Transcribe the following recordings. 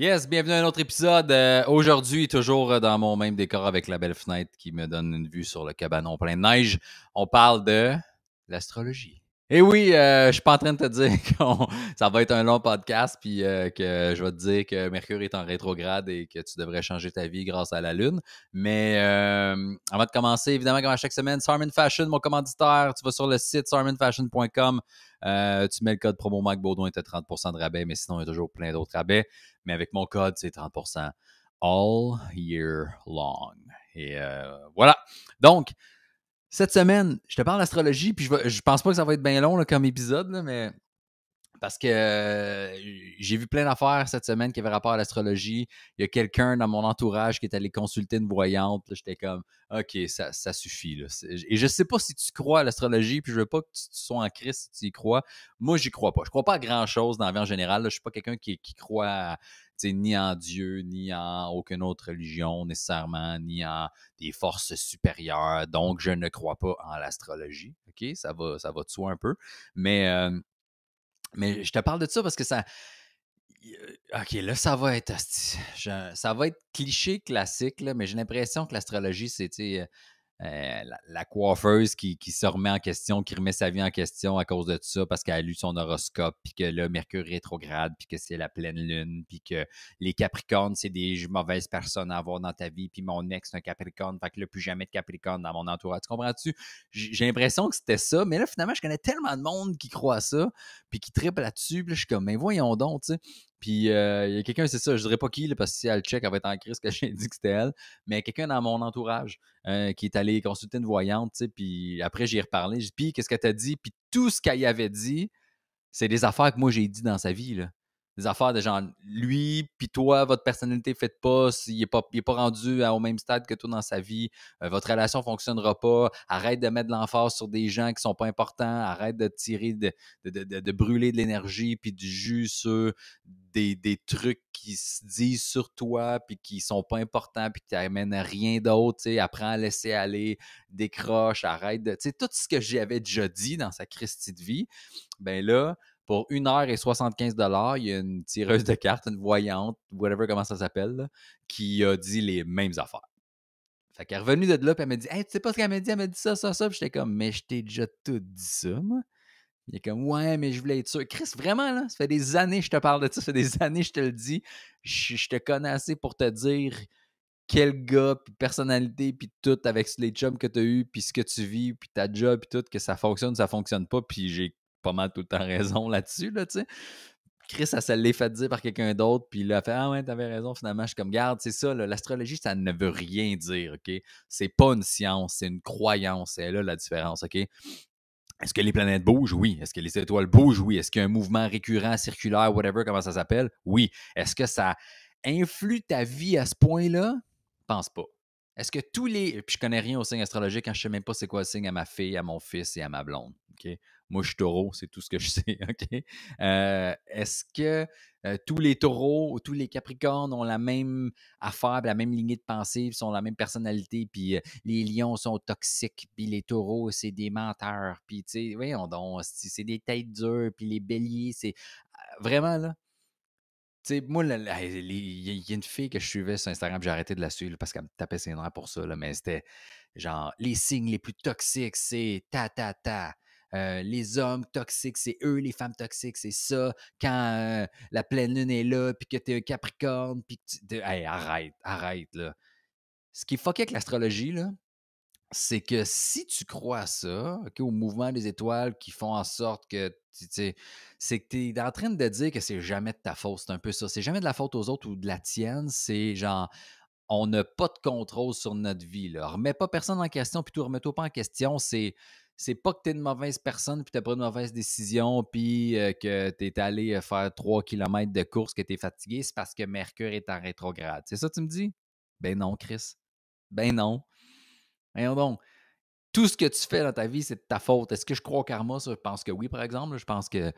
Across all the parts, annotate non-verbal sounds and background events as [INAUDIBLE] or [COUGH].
Yes, bienvenue à un autre épisode. Euh, aujourd'hui, toujours euh, dans mon même décor avec la belle fenêtre qui me donne une vue sur le cabanon plein de neige. On parle de l'astrologie. Et oui, euh, je suis pas en train de te dire [LAUGHS] que ça va être un long podcast, puis que je vais te dire que Mercure est en rétrograde et que tu devrais changer ta vie grâce à la Lune. Mais avant de commencer, évidemment, comme à chaque semaine, Sarmin Fashion, mon commanditaire, tu vas sur le site sarminfashion.com, tu mets le code promo Mac Baudouin, tu as 30% de rabais, mais sinon, il y a toujours plein d'autres rabais mais avec mon code, c'est 30% all year long. Et euh, voilà. Donc, cette semaine, je te parle d'astrologie, puis je, pense pas que ça va être bien long comme épisode, mais parce que j'ai vu plein d'affaires cette semaine qui avaient rapport à l'astrologie. Il y a quelqu'un dans mon entourage qui est allé consulter une voyante. J'étais comme, OK, ça, suffit. Et je ne sais pas si tu crois à l'astrologie, puis je veux pas que tu, sois en crise si tu y crois. Moi, j'y crois pas. Je crois pas à grand-chose dans la vie en général. Je ne suis pas quelqu'un qui, croit ni en Dieu, ni en aucune autre religion nécessairement, ni en des forces supérieures. Donc, je ne crois pas en l'astrologie. OK? Ça va, ça va de soi un peu. Mais. Mais je te parle de ça parce que ça. OK, là, ça va être. Ça va être cliché classique, là, mais j'ai l'impression que l'astrologie, c'est euh, la, coiffeuse qui, se remet en question, qui remet sa vie en question à cause de ça parce qu'elle a lu son horoscope, puis que là, Mercure rétrograde, puis que c'est la pleine lune, puis que les Capricornes, c'est des mauvaises personnes à avoir dans ta vie, puis mon ex, c'est un Capricorne, fait que là, plus jamais de Capricorne dans mon entourage. Tu comprends-tu? J'ai l'impression que c'était ça, mais là, finalement, je connais tellement de monde qui croit à ça, puis qui tripe là-dessus, puis là, je suis comme, mais voyons donc, tu sais. Puis euh, il y a quelqu'un, c'est ça, je dirais pas qui, parce que si elle check, elle va être en crise que [LAUGHS] j'ai dit que c'était elle, mais quelqu'un dans mon entourage euh, qui est allé consulter une voyante, puis après j'y ai reparlé, j'ai dit, puis qu'est-ce qu'elle t'a dit? Puis tout ce qu'elle y avait dit, c'est des affaires que moi j'ai dit dans sa vie, là des affaires de genre lui puis toi votre personnalité fait pas il n'est pas, pas rendu au même stade que toi dans sa vie euh, votre relation ne fonctionnera pas arrête de mettre de l'emphase sur des gens qui sont pas importants arrête de tirer de, de, brûler de l'énergie puis du jus sur des, trucs qui se disent sur toi puis qui sont pas importants puis qui t'amènent à rien d'autre apprends à laisser aller décroche arrête de tout ce que j'avais déjà dit dans sa Christie de vie ben là pour 1h75 il y a une tireuse de cartes, une voyante, whatever comment ça s'appelle, qui a dit les mêmes affaires. Fait qu'elle est revenue de là, puis elle m'a dit Hey, tu sais pas ce qu'elle m'a dit? Elle m'a dit ça, ça, ça. Puis j'étais comme Mais je t'ai déjà tout dit ça, moi. Il est comme Ouais, mais je voulais être sûr. Chris, vraiment, là, ça fait des années que je te parle de ça, ça fait des années que je te le dis. Je, te connais assez pour te dire quel gars, puis personnalité, puis tout, avec les jobs que tu as eu, puis ce que tu vis, puis ta job, puis tout, que ça fonctionne, ça fonctionne pas, puis j'ai pas mal tout le temps raison là-dessus, là, tu sais. Chris, ça se l'est fait dire par quelqu'un d'autre, puis il a fait Ah ouais, t'avais raison, finalement. Je suis comme, garde, c'est ça, l'astrologie, ça ne veut rien dire, OK? C'est pas une science, c'est une croyance. C'est là la différence, OK? Est-ce que les planètes bougent? Oui. Est-ce que les étoiles bougent? Oui. Est-ce qu'il y a un mouvement récurrent, circulaire, whatever, comment ça s'appelle? Oui. Est-ce que ça influe ta vie à ce point-là? Pense pas. Est-ce que tous les. Puis je connais rien au signe astrologique, quand hein, je sais même pas c'est quoi le signe à ma fille, à mon fils et à ma blonde. OK? Moi, je suis taureau, c'est tout ce que je [LAUGHS] sais. OK? Euh, est-ce que euh, tous les taureaux ou tous les capricornes ont la même affaire, la même lignée de pensée, sont la même personnalité, puis euh, les lions sont toxiques, puis les taureaux, c'est des menteurs, puis tu sais, voyons donc, c'est des têtes dures, puis les béliers, c'est. Vraiment, là, tu sais, moi, il y a une fille que je suivais sur Instagram, j'ai arrêté de la suivre parce qu'elle me tapait ses nerfs pour ça, là, mais c'était genre les signes les plus toxiques, c'est ta ta ta. Euh, les hommes toxiques, c'est eux, les femmes toxiques, c'est ça. Quand euh, la pleine lune est là, puis que t'es un capricorne, puis que tu. Hey, arrête, arrête, là. Ce qui est fucké avec l'astrologie, là, c'est que si tu crois à ça, au mouvement des étoiles qui font en sorte que c'est que tu es en train de dire que c'est jamais de ta faute. C'est un peu ça. C'est jamais de la faute aux autres ou de la tienne. C'est genre, on n'a pas de contrôle sur notre vie. Là. Remets pas personne en question, puis tout remets-toi pas en question. C'est. C'est pas que tu es une mauvaise personne, puis tu pris une mauvaise décision, puis euh, que tu es allé euh, faire 3 km de course, que tu es fatigué, c'est parce que Mercure est en rétrograde. C'est ça que tu me dis? Ben non, Chris. Ben non. Voyons donc tout ce que tu fais dans ta vie, c'est de ta faute. Est-ce que je crois au karma? je pense que oui, par exemple. Je pense que,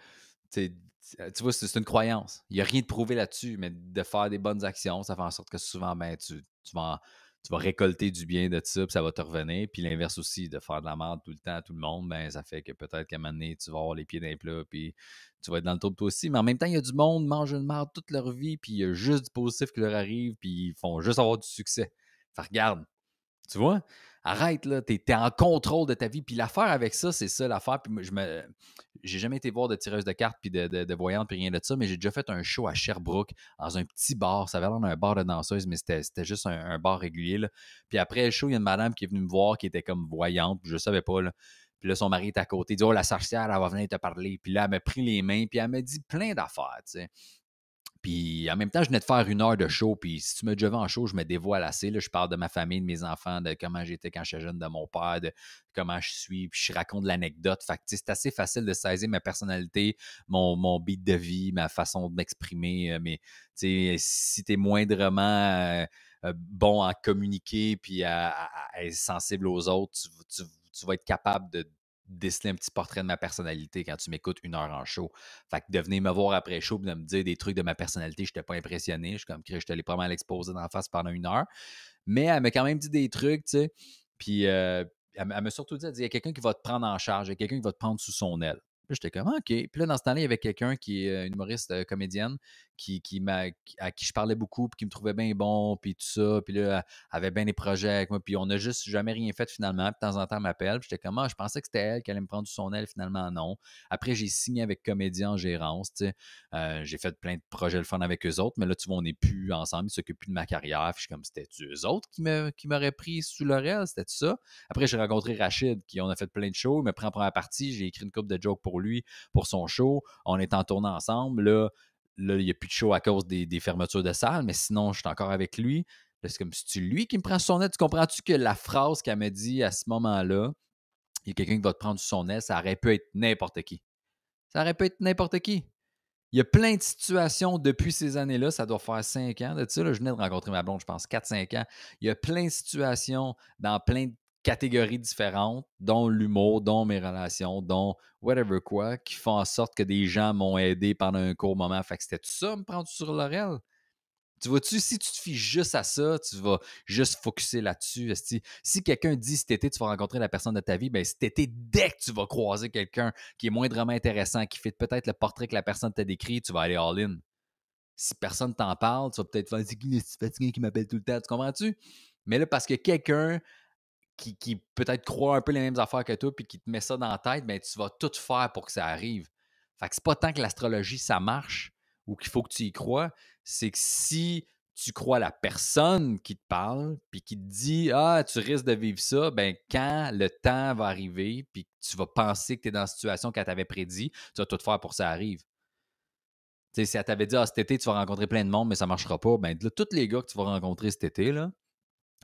tu vois, c'est une croyance. Il n'y a rien de prouvé là-dessus, mais de faire des bonnes actions, ça fait en sorte que souvent, ben, tu, vas, tu vas récolter du bien de ça, puis ça va te revenir. Puis l'inverse aussi, de faire de la merde tout le temps à tout le monde, ben ça fait que peut-être qu'à un moment donné, tu vas avoir les pieds d'un plat, puis tu vas être dans le tour toi aussi. Mais en même temps, il y a du monde mange une merde toute leur vie, puis il y a juste du positif qui leur arrive, puis ils font juste avoir du succès. Fait regarde, tu vois? Arrête, là, t'es es en contrôle de ta vie. Puis l'affaire avec ça, c'est ça l'affaire. Puis je me. J'ai jamais été voir de tireuse de cartes puis de, de, voyante puis rien de ça, mais j'ai déjà fait un show à Sherbrooke dans un petit bar. Ça avait l'air d'un bar de danseuse, mais c'était juste un, bar régulier. Puis après le show, il y a une madame qui est venue me voir qui était comme voyante, je savais pas. Là. Puis là, son mari est à côté. Il dit Oh, la sorcière, elle va venir te parler. Puis là, elle m'a pris les mains, puis elle m'a dit plein d'affaires, tu sais. Puis en même temps, je venais de faire une heure de show. Puis si tu me déjà en show, je me dévoile assez. Là, je parle de ma famille, de mes enfants, de comment j'étais quand j'étais jeune, de mon père, de comment je suis. Puis je raconte l'anecdote. Fait que c'est assez facile de saisir ma personnalité, mon, mon beat de vie, ma façon de m'exprimer. Euh, mais si tu es moindrement euh, euh, bon à communiquer puis à, être sensible aux autres, tu vas être capable de déceler un petit portrait de ma personnalité quand tu m'écoutes une heure en show. Fait que de venir me voir après show et de me dire des trucs de ma personnalité, je n'étais pas impressionné. Je suis comme, je te l'ai pas mal exposé dans la face pendant une heure. Mais elle m'a quand même dit des trucs, tu sais. Puis elle, m'a surtout dit, il y a quelqu'un qui va te prendre en charge, il y a quelqu'un qui va te prendre sous son aile. Puis j'étais comme, OK. Puis là, dans ce temps-là, il y avait quelqu'un qui est une humoriste comédienne qui, qui à qui je parlais beaucoup, puis qui me trouvait bien bon, puis tout ça. Puis là, elle avait bien des projets avec moi. Puis on n'a juste jamais rien fait finalement. Puis de temps en temps, elle m'appelle. Puis j'étais comme, ah, je pensais que c'était elle qui allait me prendre sous son aile. Finalement, non. Après, j'ai signé avec Comédien en gérance. Tu sais. Euh, j'ai fait plein de projets le fun avec eux autres. Mais là, tu vois, on n'est plus ensemble. Ils s'occupent plus de ma carrière. Puis je suis comme, c'était-tu eux autres qui m'auraient pris sous leur aile? C'était ça? Après, j'ai rencontré Rachid, qui on a fait plein de shows. Il me prend en première partie. J'ai écrit une coupe de jokes pour lui, pour son show. On est en tournée ensemble. Là, Là, il n'y a plus de show à cause des, fermetures de salles, mais sinon, je suis encore avec lui. C'est comme si tu lui qui me prend son nez. Tu comprends-tu que la phrase qu'elle m'a dit à ce moment-là, il y a quelqu'un qui va te prendre son nez, ça aurait pu être n'importe qui. Ça aurait pu être n'importe qui. Il y a plein de situations depuis ces années-là, ça doit faire cinq ans de ça. je venais de rencontrer ma blonde, je pense, 4-5 ans. Il y a plein de situations dans plein de catégories différentes, dont l'humour, dont mes relations, dont whatever quoi, qui font en sorte que des gens m'ont aidé pendant un court moment. Fait que c'était tout ça, me prendre sur l'oreille? Tu vois-tu, si tu te fies juste à ça, tu vas juste focuser là-dessus. Si quelqu'un dit cet été, tu vas rencontrer la personne de ta vie, ben cet été, dès que tu vas croiser quelqu'un qui est moindrement intéressant, qui fait peut-être le portrait que la personne t'a décrit, tu vas aller all-in. Si personne t'en parle, tu vas peut-être faire qui qui m'appelle tout le temps, tu comprends-tu? Mais là, parce que quelqu'un qui, peut-être croit un peu les mêmes affaires que toi, puis qui te met ça dans la tête, ben, tu vas tout faire pour que ça arrive. Fait que c'est pas tant que l'astrologie, ça marche ou qu'il faut que tu y crois, c'est que si tu crois la personne qui te parle, puis qui te dit Ah, tu risques de vivre ça, ben quand le temps va arriver, puis tu vas penser que tu es dans la situation qu'elle t'avait prédit, tu vas tout faire pour que ça arrive. si elle t'avait dit Ah, cet été, tu vas rencontrer plein de monde, mais ça ne marchera pas, ben là, tous les gars que tu vas rencontrer cet été, là,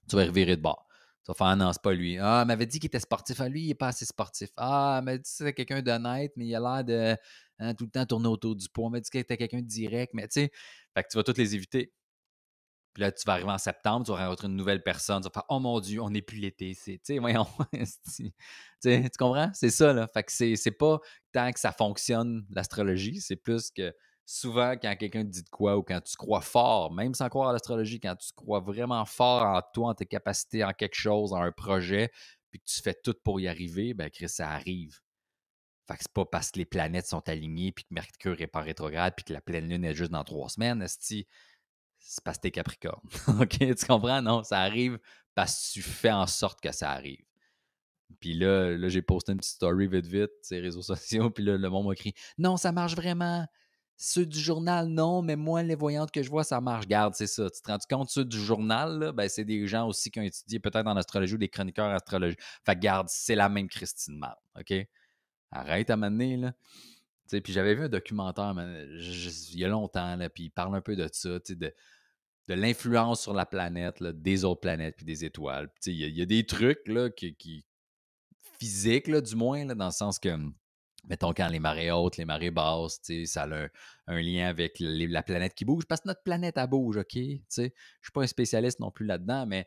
tu vas revirer de bord. Ça va faire, ah non, c'est pas lui. Ah, m'avait dit qu'il était sportif. Ah, lui, il n'est pas assez sportif. Ah, elle m'a dit que c'était quelqu'un d'honnête, mais il a l'air de hein, tout le temps tourner autour du pot. Elle m'a dit qu'il était quelqu'un de direct, mais tu sais, fait que tu vas toutes les éviter. Puis là, tu vas arriver en septembre, tu vas rencontrer une nouvelle personne, tu vas faire Oh mon Dieu, on n'est plus l'été. Tu sais, voyons. [LAUGHS] tu comprends? C'est ça, là. Fait que c'est pas tant que ça fonctionne, l'astrologie, c'est plus que souvent, quand quelqu'un te dit de quoi ou quand tu crois fort, même sans croire à l'astrologie, quand tu crois vraiment fort en toi, en tes capacités, en quelque chose, en un projet, puis que tu fais tout pour y arriver, ben Chris, ça arrive. Fait que c'est pas parce que les planètes sont alignées, puis que Mercure est pas rétrograde, puis que la pleine lune est juste dans trois semaines, c'est parce que t'es Capricorne. [LAUGHS] OK? Tu comprends? Non, ça arrive parce que tu fais en sorte que ça arrive. Puis là, là j'ai posté une petite story vite vite, ces réseaux [LAUGHS] sociaux, puis là, le monde m'a écrit Non, ça marche vraiment. Ceux du journal, non, mais moi, les voyantes que je vois, ça marche. Garde, c'est ça. Tu te rends compte, ceux du journal, ben, c'est des gens aussi qui ont étudié peut-être en astrologie ou des chroniqueurs astrologie. Fait garde, c'est la même Christine Mal, OK? Arrête à m'amener, là. Puis j'avais vu un documentaire il y a longtemps, là, puis il parle un peu de ça, de, de l'influence sur la planète, des autres planètes, puis des étoiles. Il y, a des trucs là, qui, qui physiques, du moins, là, dans le sens que mettons, quand les marées hautes, les marées basses, ça a un, lien avec la planète qui bouge, parce que notre planète, elle bouge, OK? Je ne suis pas un spécialiste non plus là-dedans, mais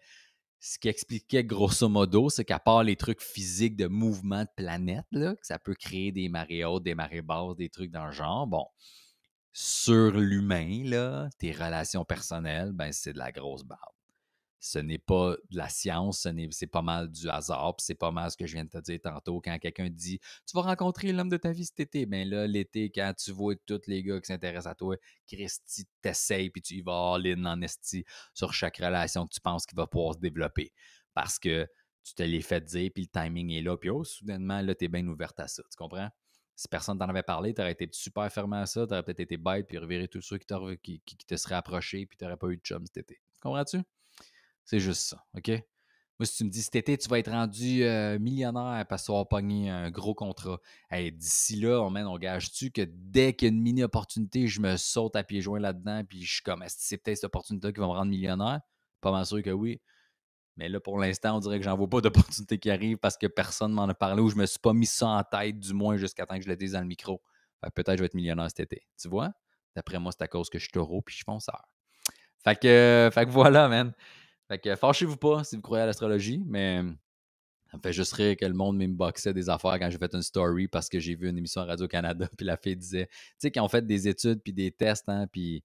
ce qui expliquait grosso modo, c'est qu'à part les trucs physiques de mouvement de planète, là, que ça peut créer des marées hautes, des marées basses, des trucs dans le genre, bon, sur l'humain, tes relations personnelles, ben c'est de la grosse barbe. Ce n'est pas de la science, c'est pas mal du hasard, c'est pas mal ce que je viens de te dire tantôt quand quelqu'un dit Tu vas rencontrer l'homme de ta vie cet été. Bien là, l'été, quand tu vois tous les gars qui s'intéressent à toi, Christy t'essayes, puis tu y vas all-in en esti sur chaque relation que tu penses qu'il va pouvoir se développer. Parce que tu te l'es fait dire, puis le timing est là, puis oh, soudainement, là, tu es bien ouverte à ça. Tu comprends? Si personne t'en avait parlé, tu aurais été super fermé à ça, tu aurais peut-être été bête, puis reviré tous ceux qui, qui, te seraient approchés, puis tu n'aurais pas eu de chum cet été. Comprends-tu? C'est juste ça, OK? Moi, si tu me dis cet été, tu vas être rendu millionnaire parce que tu vas pogné un gros contrat. D'ici là, on, on gage-tu que dès qu'il y a une mini-opportunité, je me saute à pieds joints là-dedans, puis je suis comme, est-ce que c'est peut-être cette opportunité qui va me rendre millionnaire? Pas mal sûr que oui. Mais là, pour l'instant, on dirait que j'en vois pas d'opportunité qui arrive parce que personne m'en a parlé ou je me suis pas mis ça en tête, du moins jusqu'à temps que je le dise dans le micro. Peut-être que je vais être millionnaire cet été. Tu vois? D'après moi, c'est à cause que je suis taureau puis je suis fonceur. Que, fait que voilà, man. Fait que fâchez-vous pas si vous croyez à l'astrologie, mais ça me fait juste rire que le monde m'inboxait des affaires quand j'ai fait une story parce que j'ai vu une émission à Radio-Canada, [LAUGHS] puis la fille disait, tu sais, qu'ils ont fait des études puis des tests, hein, puis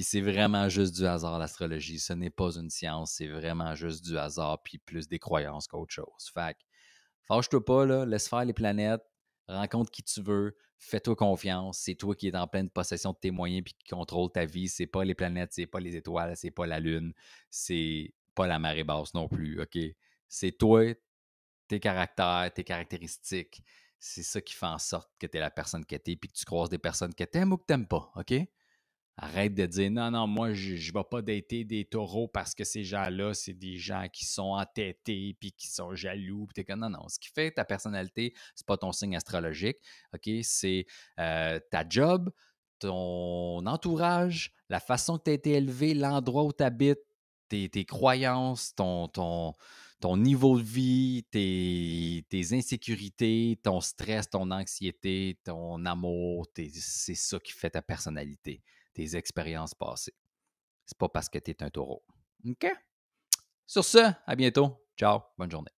c'est vraiment juste du hasard, l'astrologie. Ce n'est pas une science, c'est vraiment juste du hasard, puis plus des croyances qu'autre chose. Fait que, fâche-toi pas, là, laisse faire les planètes, rencontre qui tu veux, fais-toi confiance. C'est toi qui es en pleine possession de tes moyens puis qui contrôle ta vie. C'est pas les planètes, c'est pas les étoiles, c'est pas la lune, c'est pas la marée basse non plus, OK? C'est toi, tes caractères, tes caractéristiques. C'est ça qui fait en sorte que tu es la personne que tu es puis que tu croises des personnes que tu aimes ou que tu pas, OK? Arrête de dire non, non, moi, je ne vais pas dater des taureaux parce que ces gens-là, c'est des gens qui sont entêtés puis qui sont jaloux. Puis comme non, non. Ce qui fait ta personnalité, c'est pas ton signe astrologique. OK? C'est euh, ta job, ton entourage, la façon que tu as été élevé, l'endroit où tu habites, tes, croyances, ton, ton, ton niveau de vie, tes, tes, insécurités, ton stress, ton anxiété, ton amour, c'est ça qui fait ta personnalité tes expériences passées. C'est pas parce que tu es un taureau. OK? Sur ce, à bientôt. Ciao. Bonne journée.